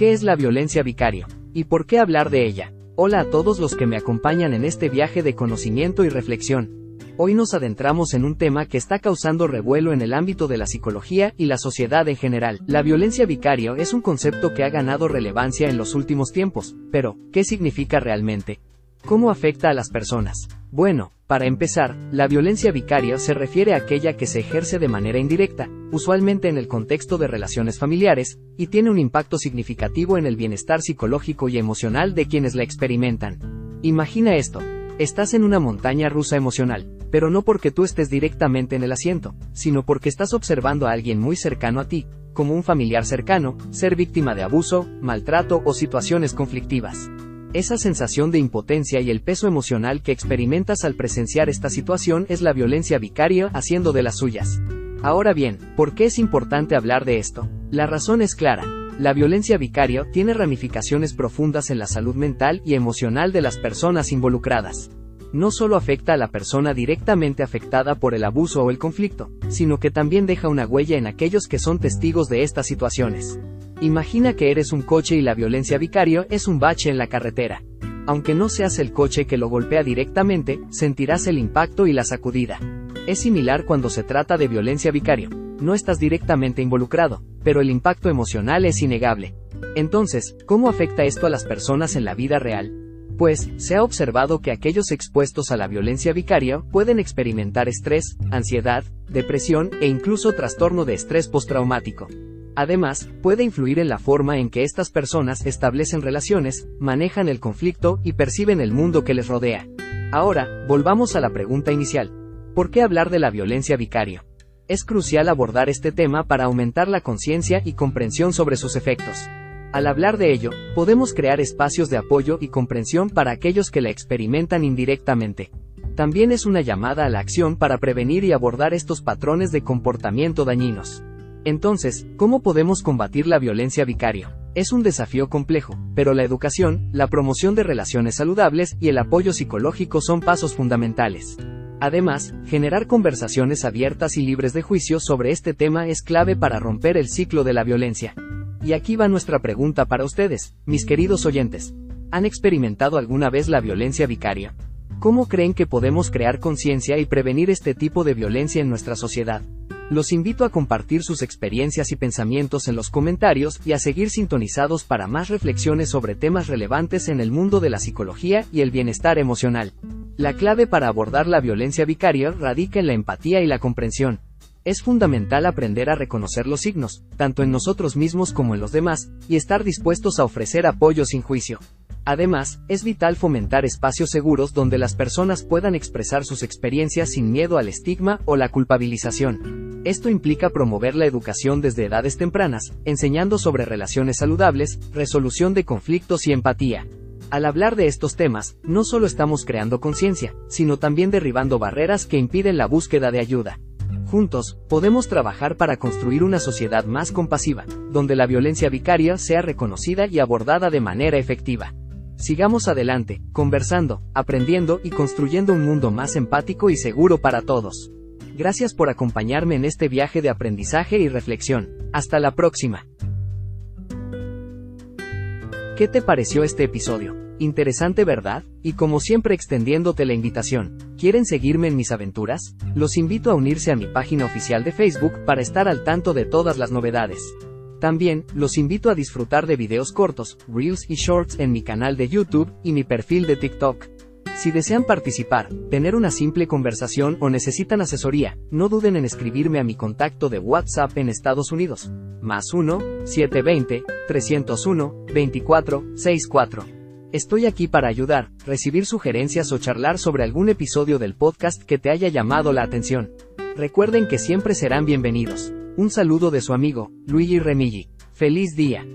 ¿Qué es la violencia vicario? ¿Y por qué hablar de ella? Hola a todos los que me acompañan en este viaje de conocimiento y reflexión. Hoy nos adentramos en un tema que está causando revuelo en el ámbito de la psicología y la sociedad en general. La violencia vicario es un concepto que ha ganado relevancia en los últimos tiempos, pero, ¿qué significa realmente? ¿Cómo afecta a las personas? Bueno, para empezar, la violencia vicaria se refiere a aquella que se ejerce de manera indirecta, usualmente en el contexto de relaciones familiares, y tiene un impacto significativo en el bienestar psicológico y emocional de quienes la experimentan. Imagina esto, Estás en una montaña rusa emocional, pero no porque tú estés directamente en el asiento, sino porque estás observando a alguien muy cercano a ti, como un familiar cercano, ser víctima de abuso, maltrato o situaciones conflictivas. Esa sensación de impotencia y el peso emocional que experimentas al presenciar esta situación es la violencia vicaria haciendo de las suyas. Ahora bien, ¿por qué es importante hablar de esto? La razón es clara. La violencia vicaria tiene ramificaciones profundas en la salud mental y emocional de las personas involucradas. No solo afecta a la persona directamente afectada por el abuso o el conflicto, sino que también deja una huella en aquellos que son testigos de estas situaciones. Imagina que eres un coche y la violencia vicaria es un bache en la carretera. Aunque no seas el coche que lo golpea directamente, sentirás el impacto y la sacudida. Es similar cuando se trata de violencia vicaria no estás directamente involucrado, pero el impacto emocional es innegable. Entonces, ¿cómo afecta esto a las personas en la vida real? Pues, se ha observado que aquellos expuestos a la violencia vicaria pueden experimentar estrés, ansiedad, depresión e incluso trastorno de estrés postraumático. Además, puede influir en la forma en que estas personas establecen relaciones, manejan el conflicto y perciben el mundo que les rodea. Ahora, volvamos a la pregunta inicial. ¿Por qué hablar de la violencia vicaria? es crucial abordar este tema para aumentar la conciencia y comprensión sobre sus efectos. Al hablar de ello, podemos crear espacios de apoyo y comprensión para aquellos que la experimentan indirectamente. También es una llamada a la acción para prevenir y abordar estos patrones de comportamiento dañinos. Entonces, ¿cómo podemos combatir la violencia vicario? Es un desafío complejo, pero la educación, la promoción de relaciones saludables y el apoyo psicológico son pasos fundamentales. Además, generar conversaciones abiertas y libres de juicio sobre este tema es clave para romper el ciclo de la violencia. Y aquí va nuestra pregunta para ustedes, mis queridos oyentes. ¿Han experimentado alguna vez la violencia vicaria? ¿Cómo creen que podemos crear conciencia y prevenir este tipo de violencia en nuestra sociedad? Los invito a compartir sus experiencias y pensamientos en los comentarios y a seguir sintonizados para más reflexiones sobre temas relevantes en el mundo de la psicología y el bienestar emocional. La clave para abordar la violencia vicaria radica en la empatía y la comprensión. Es fundamental aprender a reconocer los signos, tanto en nosotros mismos como en los demás, y estar dispuestos a ofrecer apoyo sin juicio. Además, es vital fomentar espacios seguros donde las personas puedan expresar sus experiencias sin miedo al estigma o la culpabilización. Esto implica promover la educación desde edades tempranas, enseñando sobre relaciones saludables, resolución de conflictos y empatía. Al hablar de estos temas, no solo estamos creando conciencia, sino también derribando barreras que impiden la búsqueda de ayuda. Juntos, podemos trabajar para construir una sociedad más compasiva, donde la violencia vicaria sea reconocida y abordada de manera efectiva. Sigamos adelante, conversando, aprendiendo y construyendo un mundo más empático y seguro para todos. Gracias por acompañarme en este viaje de aprendizaje y reflexión. Hasta la próxima. ¿Qué te pareció este episodio? Interesante verdad, y como siempre extendiéndote la invitación, ¿quieren seguirme en mis aventuras? Los invito a unirse a mi página oficial de Facebook para estar al tanto de todas las novedades. También, los invito a disfrutar de videos cortos, reels y shorts en mi canal de YouTube y mi perfil de TikTok. Si desean participar, tener una simple conversación o necesitan asesoría, no duden en escribirme a mi contacto de WhatsApp en Estados Unidos. Más 1-720-301-2464. Estoy aquí para ayudar, recibir sugerencias o charlar sobre algún episodio del podcast que te haya llamado la atención. Recuerden que siempre serán bienvenidos. Un saludo de su amigo, Luigi Remigi. ¡Feliz día!